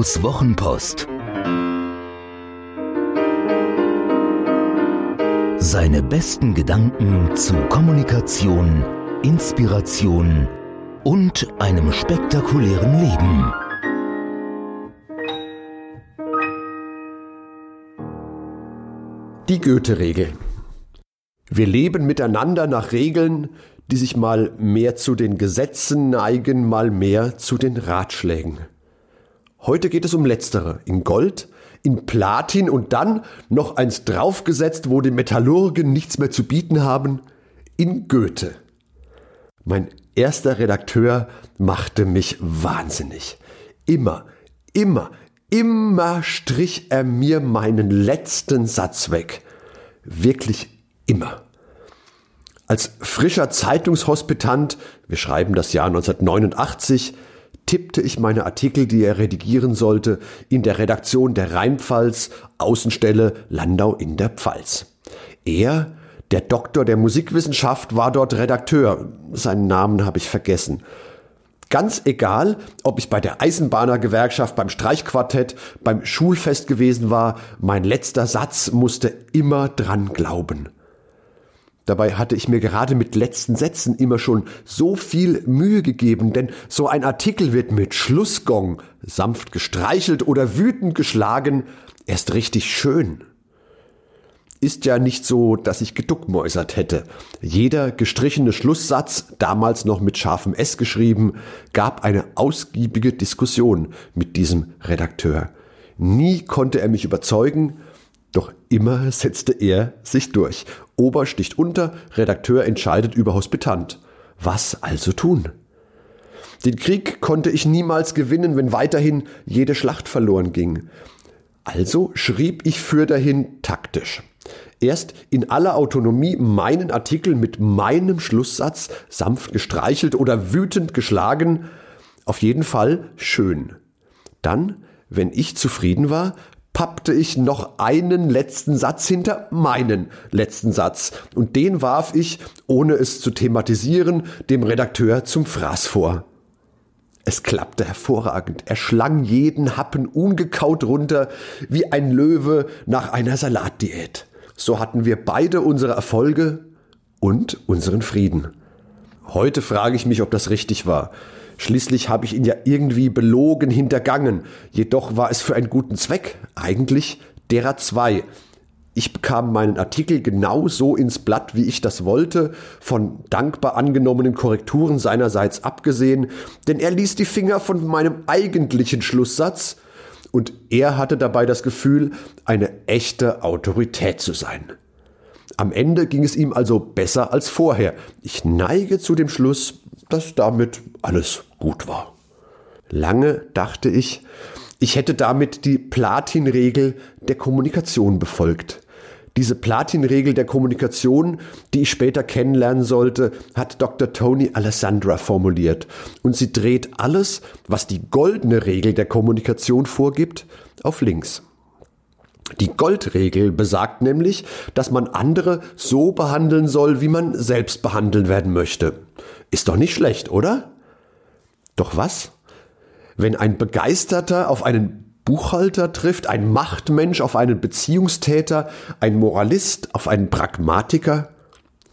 Studios Wochenpost. Seine besten Gedanken zu Kommunikation, Inspiration und einem spektakulären Leben. Die Goethe-Regel. Wir leben miteinander nach Regeln, die sich mal mehr zu den Gesetzen neigen, mal mehr zu den Ratschlägen. Heute geht es um letztere, in Gold, in Platin und dann noch eins draufgesetzt, wo die Metallurgen nichts mehr zu bieten haben, in Goethe. Mein erster Redakteur machte mich wahnsinnig. Immer, immer, immer strich er mir meinen letzten Satz weg. Wirklich immer. Als frischer Zeitungshospitant, wir schreiben das Jahr 1989, tippte ich meine Artikel, die er redigieren sollte, in der Redaktion der Rheinpfalz, Außenstelle Landau in der Pfalz. Er, der Doktor der Musikwissenschaft, war dort Redakteur. Seinen Namen habe ich vergessen. Ganz egal, ob ich bei der Eisenbahnergewerkschaft, beim Streichquartett, beim Schulfest gewesen war, mein letzter Satz musste immer dran glauben. Dabei hatte ich mir gerade mit letzten Sätzen immer schon so viel Mühe gegeben, denn so ein Artikel wird mit Schlussgong, sanft gestreichelt oder wütend geschlagen, erst richtig schön. Ist ja nicht so, dass ich geduckmäusert hätte. Jeder gestrichene Schlusssatz, damals noch mit scharfem S geschrieben, gab eine ausgiebige Diskussion mit diesem Redakteur. Nie konnte er mich überzeugen, doch immer setzte er sich durch. Ober sticht unter, Redakteur entscheidet über Hospitant. Was also tun? Den Krieg konnte ich niemals gewinnen, wenn weiterhin jede Schlacht verloren ging. Also schrieb ich für dahin taktisch. Erst in aller Autonomie meinen Artikel mit meinem Schlusssatz sanft gestreichelt oder wütend geschlagen, auf jeden Fall schön. Dann, wenn ich zufrieden war, pappte ich noch einen letzten Satz hinter meinen letzten Satz und den warf ich, ohne es zu thematisieren, dem Redakteur zum Fraß vor. Es klappte hervorragend. Er schlang jeden Happen ungekaut runter, wie ein Löwe nach einer Salatdiät. So hatten wir beide unsere Erfolge und unseren Frieden. Heute frage ich mich, ob das richtig war. Schließlich habe ich ihn ja irgendwie belogen hintergangen. Jedoch war es für einen guten Zweck, eigentlich derer zwei. Ich bekam meinen Artikel genau so ins Blatt, wie ich das wollte, von dankbar angenommenen Korrekturen seinerseits abgesehen, denn er ließ die Finger von meinem eigentlichen Schlusssatz, und er hatte dabei das Gefühl, eine echte Autorität zu sein. Am Ende ging es ihm also besser als vorher. Ich neige zu dem Schluss, dass damit alles gut war. Lange dachte ich, ich hätte damit die Platin-Regel der Kommunikation befolgt. Diese Platin-Regel der Kommunikation, die ich später kennenlernen sollte, hat Dr. Tony Alessandra formuliert. Und sie dreht alles, was die goldene Regel der Kommunikation vorgibt, auf links. Die Goldregel besagt nämlich, dass man andere so behandeln soll, wie man selbst behandeln werden möchte. Ist doch nicht schlecht, oder? Doch was? Wenn ein Begeisterter auf einen Buchhalter trifft, ein Machtmensch auf einen Beziehungstäter, ein Moralist auf einen Pragmatiker?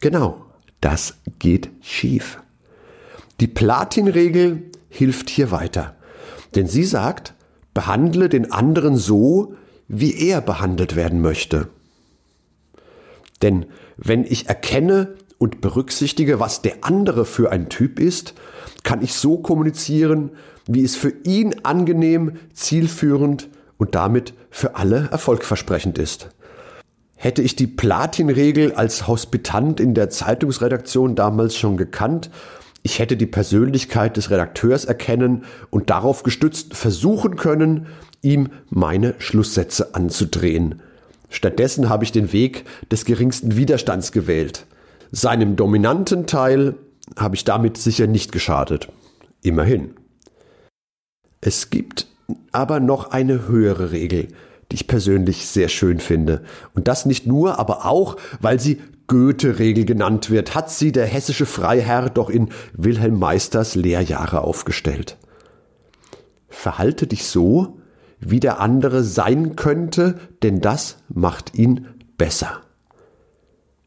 Genau, das geht schief. Die Platin-Regel hilft hier weiter. Denn sie sagt, behandle den anderen so, wie er behandelt werden möchte. Denn wenn ich erkenne und berücksichtige, was der andere für ein Typ ist, kann ich so kommunizieren, wie es für ihn angenehm, zielführend und damit für alle erfolgversprechend ist. Hätte ich die Platin-Regel als Hospitant in der Zeitungsredaktion damals schon gekannt, ich hätte die Persönlichkeit des Redakteurs erkennen und darauf gestützt versuchen können, ihm meine Schlusssätze anzudrehen. Stattdessen habe ich den Weg des geringsten Widerstands gewählt. Seinem dominanten Teil habe ich damit sicher nicht geschadet. Immerhin. Es gibt aber noch eine höhere Regel, die ich persönlich sehr schön finde. Und das nicht nur, aber auch, weil sie Goethe-Regel genannt wird, hat sie der hessische Freiherr doch in Wilhelm Meisters Lehrjahre aufgestellt. Verhalte dich so, wie der andere sein könnte, denn das macht ihn besser.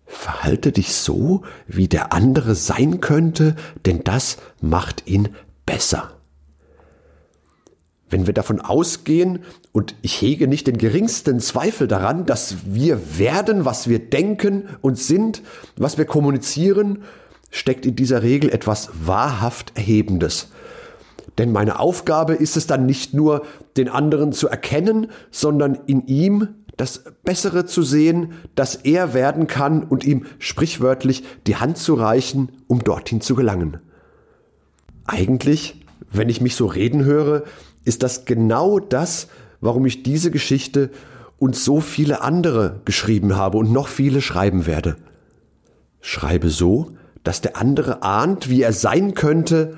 Verhalte dich so, wie der andere sein könnte, denn das macht ihn besser. Wenn wir davon ausgehen, und ich hege nicht den geringsten Zweifel daran, dass wir werden, was wir denken und sind, was wir kommunizieren, steckt in dieser Regel etwas wahrhaft Erhebendes. Denn meine Aufgabe ist es dann nicht nur, den anderen zu erkennen, sondern in ihm das Bessere zu sehen, dass er werden kann und ihm sprichwörtlich die Hand zu reichen, um dorthin zu gelangen. Eigentlich, wenn ich mich so reden höre, ist das genau das, warum ich diese Geschichte und so viele andere geschrieben habe und noch viele schreiben werde. Schreibe so, dass der andere ahnt, wie er sein könnte,